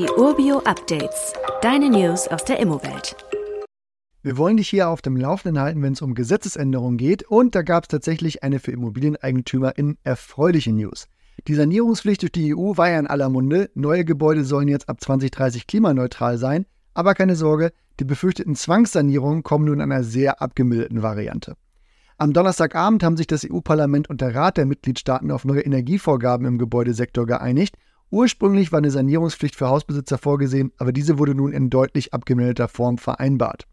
Die Urbio Updates. Deine News aus der Immowelt. Wir wollen dich hier auf dem Laufenden halten, wenn es um Gesetzesänderungen geht. Und da gab es tatsächlich eine für Immobilieneigentümer in erfreulichen News. Die Sanierungspflicht durch die EU war ja in aller Munde. Neue Gebäude sollen jetzt ab 2030 klimaneutral sein. Aber keine Sorge, die befürchteten Zwangssanierungen kommen nun in einer sehr abgemilderten Variante. Am Donnerstagabend haben sich das EU-Parlament und der Rat der Mitgliedstaaten auf neue Energievorgaben im Gebäudesektor geeinigt. Ursprünglich war eine Sanierungspflicht für Hausbesitzer vorgesehen, aber diese wurde nun in deutlich abgemilderter Form vereinbart.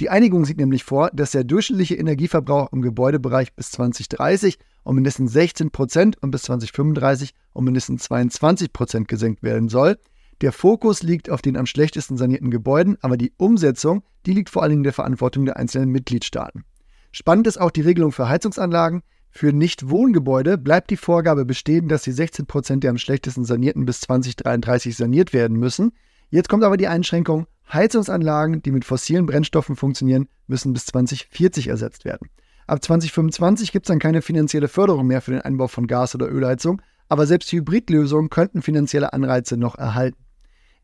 Die Einigung sieht nämlich vor, dass der durchschnittliche Energieverbrauch im Gebäudebereich bis 2030 um mindestens 16 Prozent und bis 2035 um mindestens 22 Prozent gesenkt werden soll. Der Fokus liegt auf den am schlechtesten sanierten Gebäuden, aber die Umsetzung, die liegt vor allen Dingen in der Verantwortung der einzelnen Mitgliedstaaten. Spannend ist auch die Regelung für Heizungsanlagen. Für Nicht-Wohngebäude bleibt die Vorgabe bestehen, dass die 16 Prozent der am schlechtesten sanierten bis 2033 saniert werden müssen. Jetzt kommt aber die Einschränkung, Heizungsanlagen, die mit fossilen Brennstoffen funktionieren, müssen bis 2040 ersetzt werden. Ab 2025 gibt es dann keine finanzielle Förderung mehr für den Einbau von Gas- oder Ölheizung, aber selbst Hybridlösungen könnten finanzielle Anreize noch erhalten.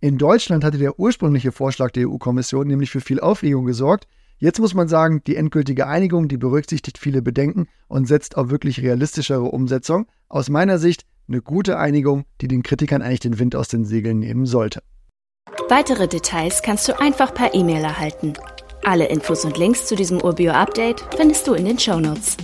In Deutschland hatte der ursprüngliche Vorschlag der EU-Kommission nämlich für viel Aufregung gesorgt. Jetzt muss man sagen, die endgültige Einigung, die berücksichtigt viele Bedenken und setzt auf wirklich realistischere Umsetzung. Aus meiner Sicht eine gute Einigung, die den Kritikern eigentlich den Wind aus den Segeln nehmen sollte. Weitere Details kannst du einfach per E-Mail erhalten. Alle Infos und Links zu diesem Urbio-Update findest du in den Show Notes.